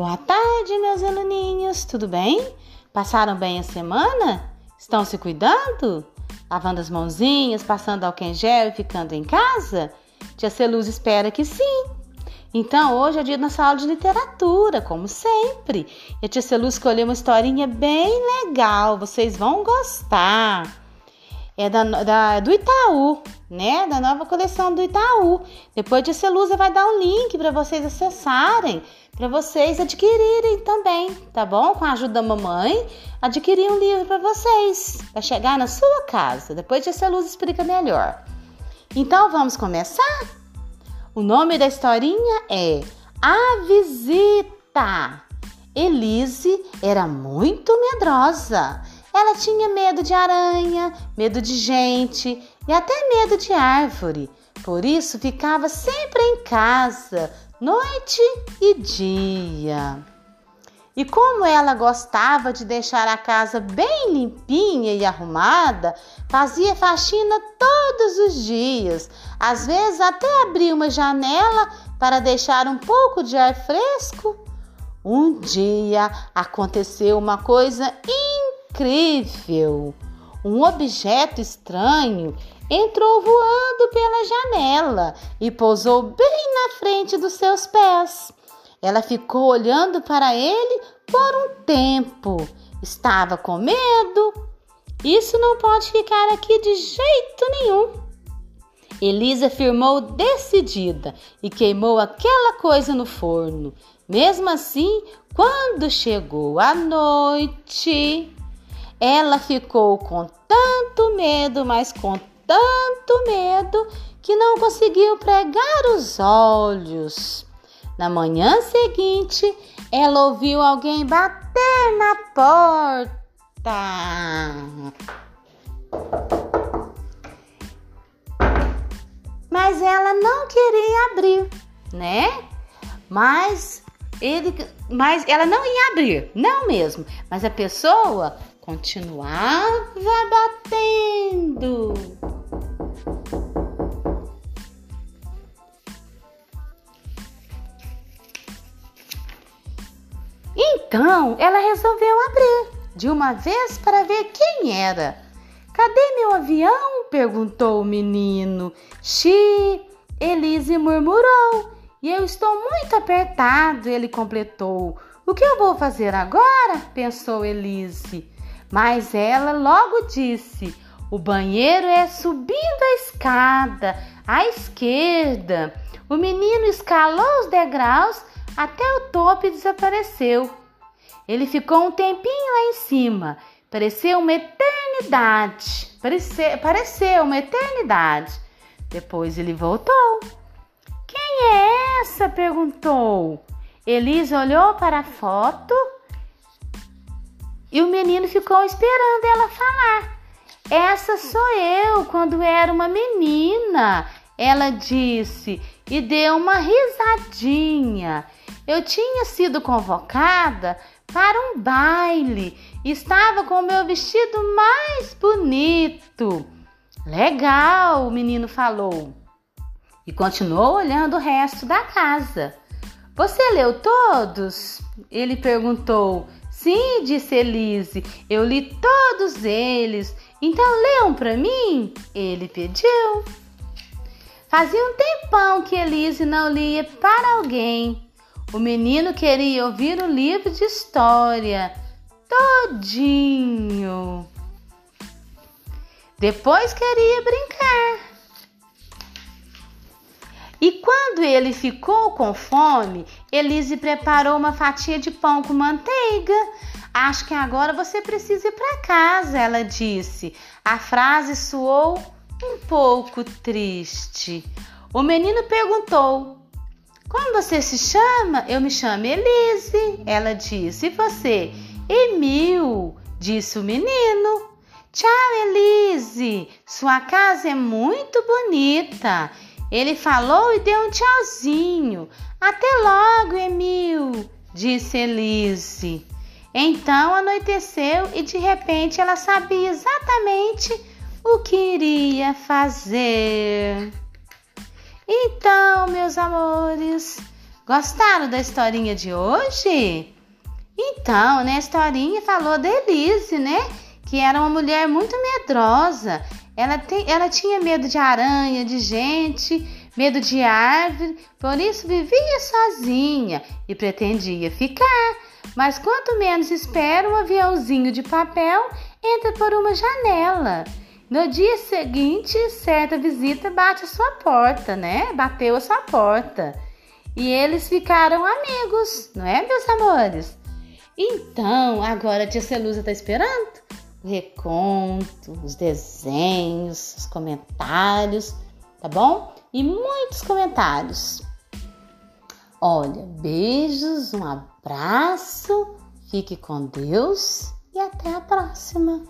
Boa tarde, meus aluninhos, tudo bem? Passaram bem a semana? Estão se cuidando? Lavando as mãozinhas, passando álcool em gel e ficando em casa? Tia Celuz espera que sim. Então, hoje é dia da nossa aula de literatura, como sempre. E a tia Celuz escolheu uma historinha bem legal, vocês vão gostar é da, da, do Itaú, né? Da nova coleção do Itaú. Depois de Celusa vai dar um link para vocês acessarem, para vocês adquirirem também, tá bom? Com a ajuda da mamãe, adquirir um livro para vocês, para chegar na sua casa. Depois de Celusa explica melhor. Então vamos começar? O nome da historinha é A Visita. Elise era muito medrosa ela tinha medo de aranha, medo de gente e até medo de árvore. Por isso ficava sempre em casa, noite e dia. E como ela gostava de deixar a casa bem limpinha e arrumada, fazia faxina todos os dias. Às vezes até abria uma janela para deixar um pouco de ar fresco. Um dia aconteceu uma coisa incrível incrível! Um objeto estranho entrou voando pela janela e pousou bem na frente dos seus pés. Ela ficou olhando para ele por um tempo. Estava com medo. Isso não pode ficar aqui de jeito nenhum. Elisa firmou decidida e queimou aquela coisa no forno. Mesmo assim, quando chegou a noite, ela ficou com tanto medo, mas com tanto medo, que não conseguiu pregar os olhos. Na manhã seguinte, ela ouviu alguém bater na porta. Mas ela não queria abrir, né? Mas ele, mas ela não ia abrir, não mesmo. Mas a pessoa continuava batendo. Então ela resolveu abrir de uma vez para ver quem era. Cadê meu avião? perguntou o menino. Xi, Elise murmurou. E eu estou muito apertado, ele completou. O que eu vou fazer agora? pensou Elise. Mas ela logo disse: O banheiro é subindo a escada, à esquerda. O menino escalou os degraus até o topo e desapareceu. Ele ficou um tempinho lá em cima. Pareceu uma eternidade. Pareceu, pareceu uma eternidade. Depois ele voltou. Quem é essa? perguntou. Elisa olhou para a foto e o menino ficou esperando ela falar. Essa sou eu quando era uma menina, ela disse e deu uma risadinha. Eu tinha sido convocada para um baile, estava com o meu vestido mais bonito. Legal, o menino falou e continuou olhando o resto da casa. Você leu todos? Ele perguntou Sim, disse Elise, eu li todos eles. Então leiam para mim? Ele pediu. Fazia um tempão que Elise não lia para alguém. O menino queria ouvir o livro de história todinho. Depois queria brincar. E quando ele ficou com fome, Elise preparou uma fatia de pão com manteiga. Acho que agora você precisa ir para casa, ela disse. A frase soou um pouco triste. O menino perguntou: Como você se chama? Eu me chamo Elise, ela disse. E você? Emil, disse o menino. Tchau, Elise. Sua casa é muito bonita. Ele falou e deu um tchauzinho. Até logo, Emil, disse Elise. Então anoiteceu e de repente ela sabia exatamente o que iria fazer. Então, meus amores, Gostaram da historinha de hoje? Então, né, a historinha falou da Elise, né? Que era uma mulher muito medrosa. Ela, tem, ela tinha medo de aranha, de gente, medo de árvore, por isso vivia sozinha e pretendia ficar. Mas quanto menos espera, um aviãozinho de papel entra por uma janela. No dia seguinte, certa visita bate a sua porta, né? Bateu a sua porta. E eles ficaram amigos, não é, meus amores? Então, agora a tia Celusa tá esperando o reconto, os desenhos, os comentários, tá bom? E muitos comentários. Olha, beijos, um abraço, fique com Deus e até a próxima!